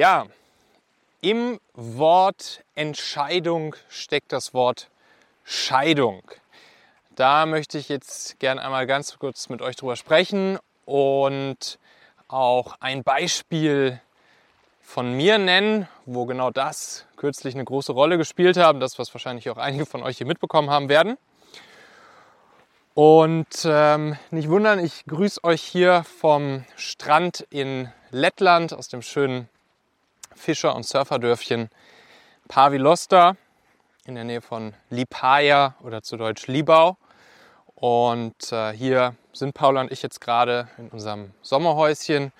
Ja, im Wort Entscheidung steckt das Wort Scheidung. Da möchte ich jetzt gerne einmal ganz kurz mit euch drüber sprechen und auch ein Beispiel von mir nennen, wo genau das kürzlich eine große Rolle gespielt hat. Das, was wahrscheinlich auch einige von euch hier mitbekommen haben werden. Und ähm, nicht wundern, ich grüße euch hier vom Strand in Lettland aus dem schönen Fischer- und Surferdörfchen Pavilosta in der Nähe von Lipaja oder zu Deutsch Libau. Und äh, hier sind Paula und ich jetzt gerade in unserem Sommerhäuschen.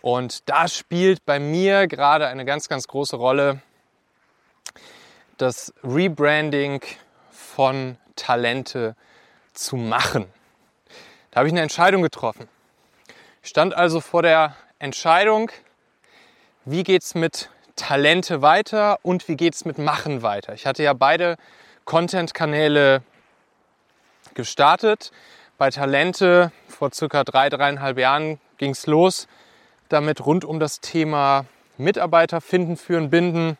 Und da spielt bei mir gerade eine ganz, ganz große Rolle das Rebranding von Talente zu machen. Da habe ich eine Entscheidung getroffen. Ich stand also vor der Entscheidung, wie geht es mit Talente weiter und wie geht es mit Machen weiter. Ich hatte ja beide Content-Kanäle gestartet. Bei Talente vor circa drei, dreieinhalb Jahren ging es los, damit rund um das Thema Mitarbeiter finden, führen, binden,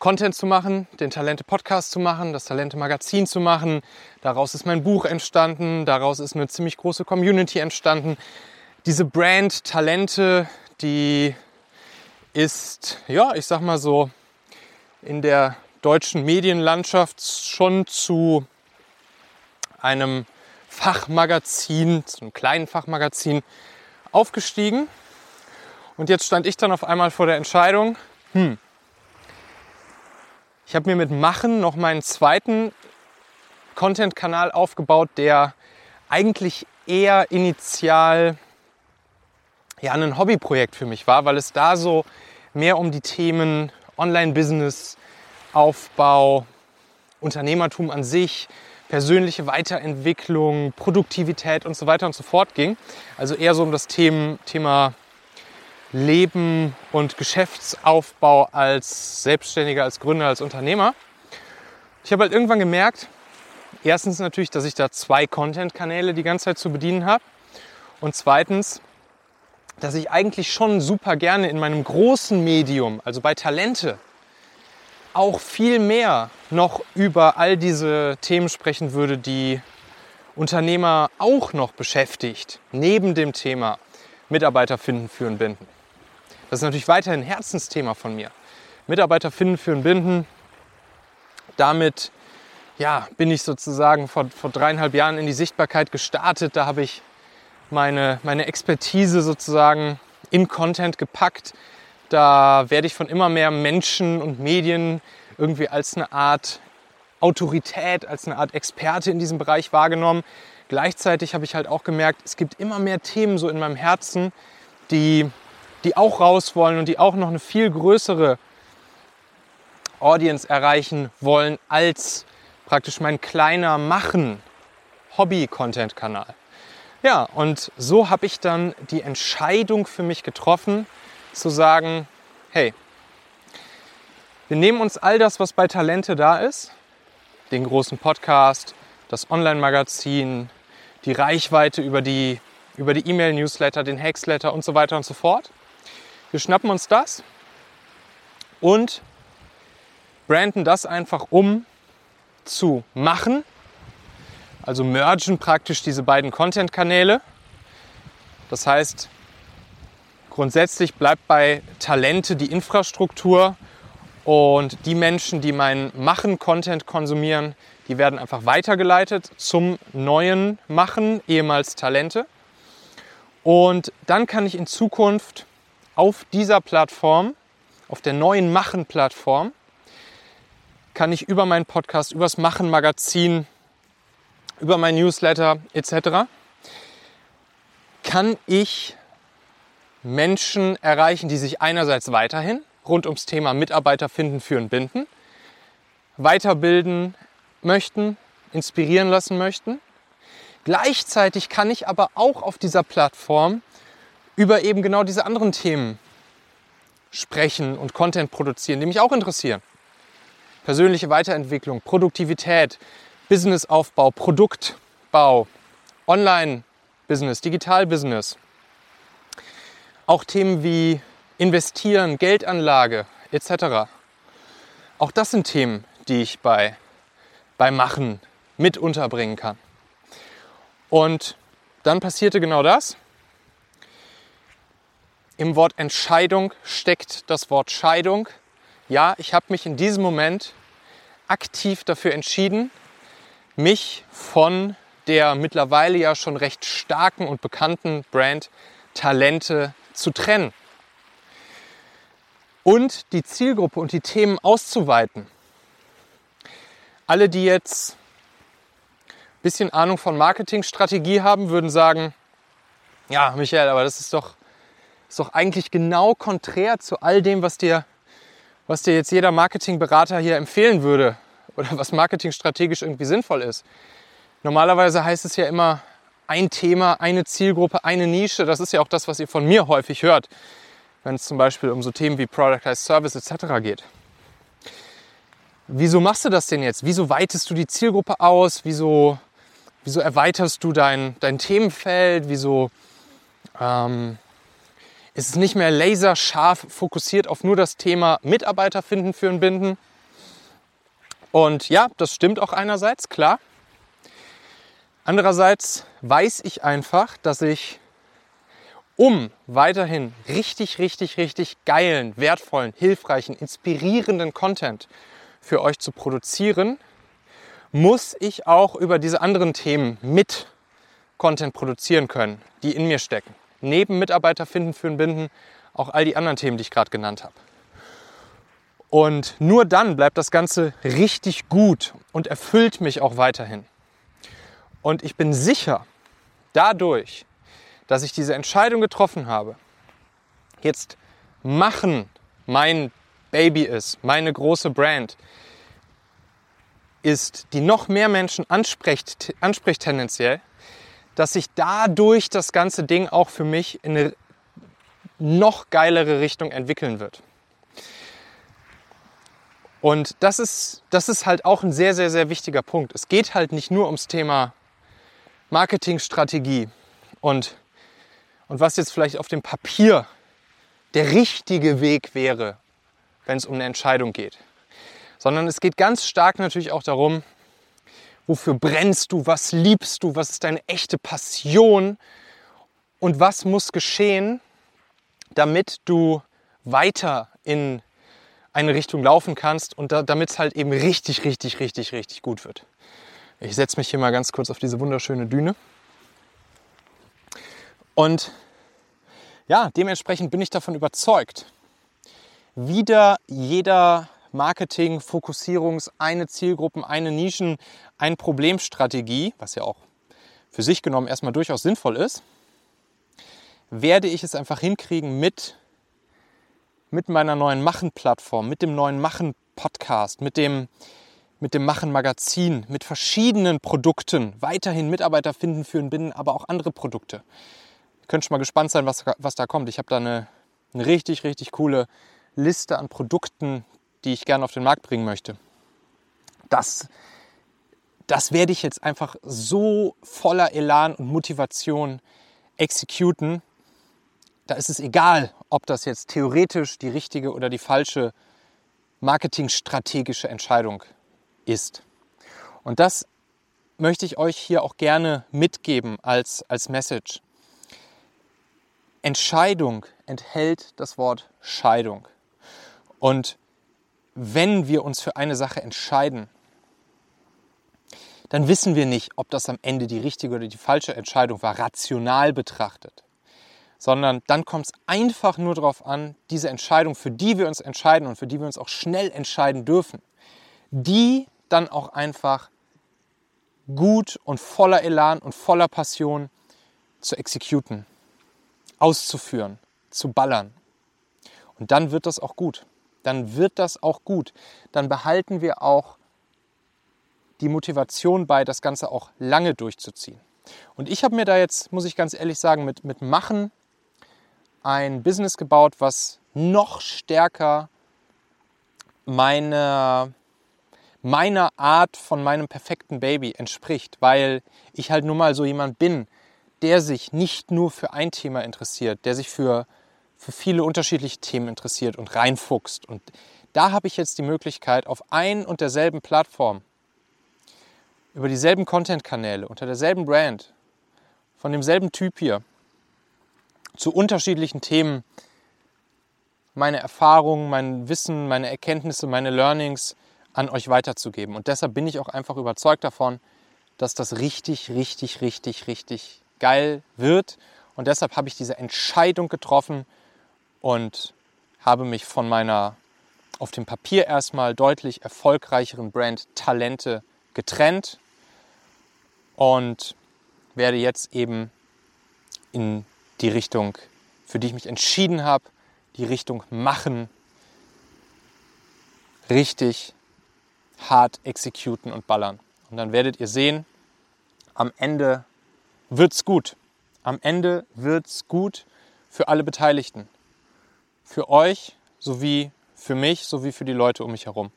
Content zu machen, den Talente Podcast zu machen, das Talente Magazin zu machen. Daraus ist mein Buch entstanden, daraus ist eine ziemlich große Community entstanden. Diese Brand Talente, die ist, ja, ich sag mal so, in der deutschen Medienlandschaft schon zu einem Fachmagazin, zu einem kleinen Fachmagazin aufgestiegen. Und jetzt stand ich dann auf einmal vor der Entscheidung, hm, ich habe mir mit Machen noch meinen zweiten Content-Kanal aufgebaut, der eigentlich eher initial ja, ein Hobbyprojekt für mich war, weil es da so mehr um die Themen Online-Business, Aufbau, Unternehmertum an sich, persönliche Weiterentwicklung, Produktivität und so weiter und so fort ging. Also eher so um das Thema Leben und Geschäftsaufbau als Selbstständiger, als Gründer, als Unternehmer. Ich habe halt irgendwann gemerkt, erstens natürlich, dass ich da zwei Content-Kanäle die ganze Zeit zu bedienen habe. Und zweitens, dass ich eigentlich schon super gerne in meinem großen Medium, also bei Talente, auch viel mehr noch über all diese Themen sprechen würde, die Unternehmer auch noch beschäftigt, neben dem Thema Mitarbeiter finden, führen, binden. Das ist natürlich weiterhin ein Herzensthema von mir. Mitarbeiter finden, führen, binden. Damit ja, bin ich sozusagen vor, vor dreieinhalb Jahren in die Sichtbarkeit gestartet. Da habe ich meine, meine Expertise sozusagen in Content gepackt. Da werde ich von immer mehr Menschen und Medien irgendwie als eine Art Autorität, als eine Art Experte in diesem Bereich wahrgenommen. Gleichzeitig habe ich halt auch gemerkt, es gibt immer mehr Themen so in meinem Herzen, die, die auch raus wollen und die auch noch eine viel größere Audience erreichen wollen als praktisch mein kleiner Machen Hobby-Content-Kanal. Ja, und so habe ich dann die Entscheidung für mich getroffen, zu sagen, hey, wir nehmen uns all das, was bei Talente da ist, den großen Podcast, das Online-Magazin, die Reichweite über die über E-Mail-Newsletter, den Hacksletter und so weiter und so fort. Wir schnappen uns das und branden das einfach um zu machen also mergen praktisch diese beiden Content-Kanäle. Das heißt, grundsätzlich bleibt bei Talente die Infrastruktur und die Menschen, die meinen Machen-Content konsumieren, die werden einfach weitergeleitet zum neuen Machen, ehemals Talente. Und dann kann ich in Zukunft auf dieser Plattform, auf der neuen Machen-Plattform, kann ich über meinen Podcast, übers Machen-Magazin über mein Newsletter etc. kann ich Menschen erreichen, die sich einerseits weiterhin rund ums Thema Mitarbeiter finden, führen, binden, weiterbilden möchten, inspirieren lassen möchten. Gleichzeitig kann ich aber auch auf dieser Plattform über eben genau diese anderen Themen sprechen und Content produzieren, die mich auch interessieren. Persönliche Weiterentwicklung, Produktivität, Businessaufbau, Produktbau, Online-Business, Digital-Business. Auch Themen wie investieren, Geldanlage etc. Auch das sind Themen, die ich bei, bei Machen mit unterbringen kann. Und dann passierte genau das. Im Wort Entscheidung steckt das Wort Scheidung. Ja, ich habe mich in diesem Moment aktiv dafür entschieden, mich von der mittlerweile ja schon recht starken und bekannten Brand Talente zu trennen. Und die Zielgruppe und die Themen auszuweiten. Alle, die jetzt ein bisschen Ahnung von Marketingstrategie haben, würden sagen, ja, Michael, aber das ist doch, ist doch eigentlich genau konträr zu all dem, was dir, was dir jetzt jeder Marketingberater hier empfehlen würde oder was marketingstrategisch irgendwie sinnvoll ist. Normalerweise heißt es ja immer ein Thema, eine Zielgruppe, eine Nische. Das ist ja auch das, was ihr von mir häufig hört, wenn es zum Beispiel um so Themen wie Productized Service etc. geht. Wieso machst du das denn jetzt? Wieso weitest du die Zielgruppe aus? Wieso, wieso erweiterst du dein, dein Themenfeld? Wieso ähm, ist es nicht mehr laserscharf fokussiert auf nur das Thema Mitarbeiter finden, führen, binden? Und ja, das stimmt auch einerseits, klar. Andererseits weiß ich einfach, dass ich, um weiterhin richtig, richtig, richtig geilen, wertvollen, hilfreichen, inspirierenden Content für euch zu produzieren, muss ich auch über diese anderen Themen mit Content produzieren können, die in mir stecken. Neben Mitarbeiter finden, führen, binden, auch all die anderen Themen, die ich gerade genannt habe. Und nur dann bleibt das Ganze richtig gut und erfüllt mich auch weiterhin. Und ich bin sicher, dadurch, dass ich diese Entscheidung getroffen habe, jetzt machen mein Baby ist, meine große Brand, ist, die noch mehr Menschen anspricht, anspricht tendenziell, dass sich dadurch das ganze Ding auch für mich in eine noch geilere Richtung entwickeln wird. Und das ist, das ist halt auch ein sehr, sehr, sehr wichtiger Punkt. Es geht halt nicht nur ums Thema Marketingstrategie und, und was jetzt vielleicht auf dem Papier der richtige Weg wäre, wenn es um eine Entscheidung geht. Sondern es geht ganz stark natürlich auch darum, wofür brennst du, was liebst du, was ist deine echte Passion und was muss geschehen, damit du weiter in eine Richtung laufen kannst und da, damit es halt eben richtig, richtig, richtig, richtig gut wird. Ich setze mich hier mal ganz kurz auf diese wunderschöne Düne. Und ja, dementsprechend bin ich davon überzeugt, wieder jeder Marketing, Fokussierungs, eine Zielgruppen, eine Nischen, ein Problemstrategie, was ja auch für sich genommen erstmal durchaus sinnvoll ist, werde ich es einfach hinkriegen mit mit meiner neuen Machen-Plattform, mit dem neuen Machen-Podcast, mit dem, mit dem Machen-Magazin, mit verschiedenen Produkten, weiterhin Mitarbeiter finden, führen, binden, aber auch andere Produkte. Ihr könnt schon mal gespannt sein, was, was da kommt. Ich habe da eine, eine richtig, richtig coole Liste an Produkten, die ich gerne auf den Markt bringen möchte. Das, das werde ich jetzt einfach so voller Elan und Motivation exekuten, da ist es egal, ob das jetzt theoretisch die richtige oder die falsche marketingstrategische Entscheidung ist. Und das möchte ich euch hier auch gerne mitgeben als, als Message. Entscheidung enthält das Wort Scheidung. Und wenn wir uns für eine Sache entscheiden, dann wissen wir nicht, ob das am Ende die richtige oder die falsche Entscheidung war, rational betrachtet sondern dann kommt es einfach nur darauf an, diese Entscheidung, für die wir uns entscheiden und für die wir uns auch schnell entscheiden dürfen, die dann auch einfach gut und voller Elan und voller Passion zu exekuten, auszuführen, zu ballern. Und dann wird das auch gut. Dann wird das auch gut. Dann behalten wir auch die Motivation bei, das Ganze auch lange durchzuziehen. Und ich habe mir da jetzt, muss ich ganz ehrlich sagen, mit, mit Machen ein Business gebaut, was noch stärker meiner, meiner Art von meinem perfekten Baby entspricht, weil ich halt nun mal so jemand bin, der sich nicht nur für ein Thema interessiert, der sich für, für viele unterschiedliche Themen interessiert und reinfuchst. Und da habe ich jetzt die Möglichkeit, auf ein und derselben Plattform, über dieselben Content-Kanäle, unter derselben Brand, von demselben Typ hier, zu unterschiedlichen Themen meine Erfahrungen, mein Wissen, meine Erkenntnisse, meine Learnings an euch weiterzugeben. Und deshalb bin ich auch einfach überzeugt davon, dass das richtig, richtig, richtig, richtig geil wird. Und deshalb habe ich diese Entscheidung getroffen und habe mich von meiner auf dem Papier erstmal deutlich erfolgreicheren Brand Talente getrennt und werde jetzt eben in die Richtung, für die ich mich entschieden habe, die Richtung machen, richtig hart exekuten und ballern. Und dann werdet ihr sehen, am Ende wird's gut. Am Ende wird's gut für alle Beteiligten. Für euch sowie für mich sowie für die Leute um mich herum.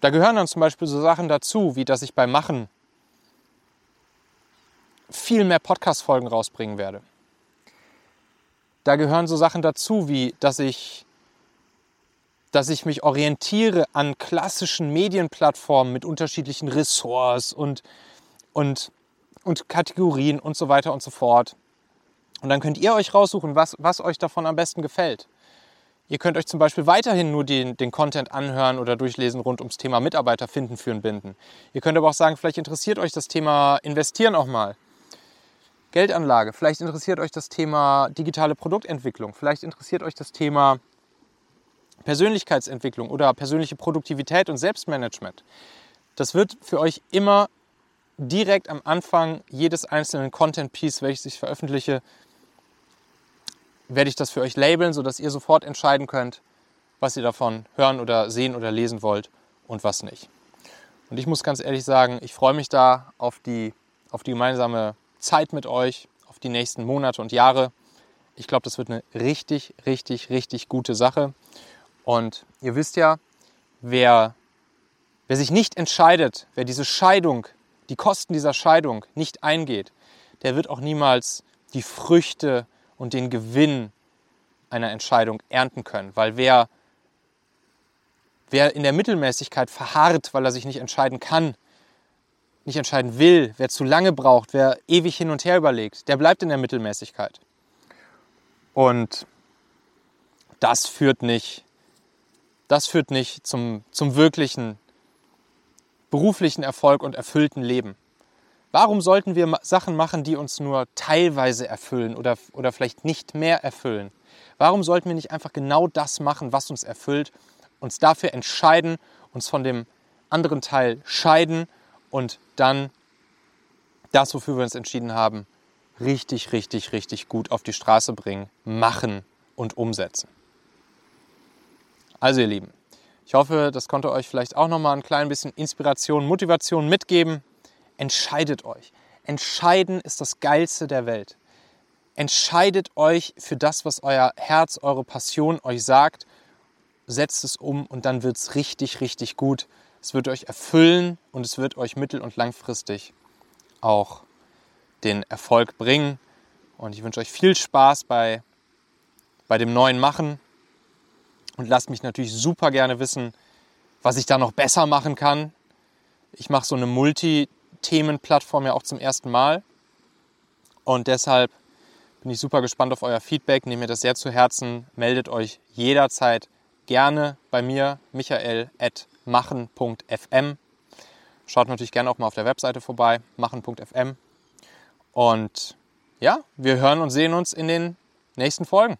Da gehören dann zum Beispiel so Sachen dazu, wie dass ich beim Machen viel mehr Podcast-Folgen rausbringen werde. Da gehören so Sachen dazu, wie dass ich, dass ich mich orientiere an klassischen Medienplattformen mit unterschiedlichen Ressorts und, und, und Kategorien und so weiter und so fort. Und dann könnt ihr euch raussuchen, was, was euch davon am besten gefällt. Ihr könnt euch zum Beispiel weiterhin nur den, den Content anhören oder durchlesen rund ums Thema Mitarbeiter finden, führen, binden. Ihr könnt aber auch sagen, vielleicht interessiert euch das Thema Investieren auch mal. Geldanlage, vielleicht interessiert euch das Thema digitale Produktentwicklung, vielleicht interessiert euch das Thema Persönlichkeitsentwicklung oder persönliche Produktivität und Selbstmanagement. Das wird für euch immer direkt am Anfang jedes einzelnen Content Piece, welches ich veröffentliche, werde ich das für euch labeln, sodass ihr sofort entscheiden könnt, was ihr davon hören oder sehen oder lesen wollt und was nicht. Und ich muss ganz ehrlich sagen, ich freue mich da auf die, auf die gemeinsame Zeit mit euch auf die nächsten Monate und Jahre. Ich glaube, das wird eine richtig, richtig, richtig gute Sache. Und ihr wisst ja, wer, wer sich nicht entscheidet, wer diese Scheidung, die Kosten dieser Scheidung nicht eingeht, der wird auch niemals die Früchte und den Gewinn einer Entscheidung ernten können. Weil wer, wer in der Mittelmäßigkeit verharrt, weil er sich nicht entscheiden kann, nicht entscheiden will, wer zu lange braucht, wer ewig hin und her überlegt, der bleibt in der Mittelmäßigkeit. Und das führt nicht, das führt nicht zum, zum wirklichen beruflichen Erfolg und erfüllten Leben. Warum sollten wir Sachen machen, die uns nur teilweise erfüllen oder, oder vielleicht nicht mehr erfüllen? Warum sollten wir nicht einfach genau das machen, was uns erfüllt, uns dafür entscheiden, uns von dem anderen Teil scheiden und dann das, wofür wir uns entschieden haben, richtig, richtig, richtig gut auf die Straße bringen, machen und umsetzen. Also ihr Lieben, ich hoffe, das konnte euch vielleicht auch nochmal ein klein bisschen Inspiration, Motivation mitgeben. Entscheidet euch. Entscheiden ist das Geilste der Welt. Entscheidet euch für das, was euer Herz, eure Passion euch sagt. Setzt es um und dann wird es richtig, richtig gut. Es wird euch erfüllen und es wird euch mittel- und langfristig auch den Erfolg bringen. Und ich wünsche euch viel Spaß bei, bei dem neuen Machen und lasst mich natürlich super gerne wissen, was ich da noch besser machen kann. Ich mache so eine Multi-Themen-Plattform ja auch zum ersten Mal und deshalb bin ich super gespannt auf euer Feedback. Nehmt mir das sehr zu Herzen. Meldet euch jederzeit gerne bei mir, michael machen.fm. Schaut natürlich gerne auch mal auf der Webseite vorbei, machen.fm. Und ja, wir hören und sehen uns in den nächsten Folgen.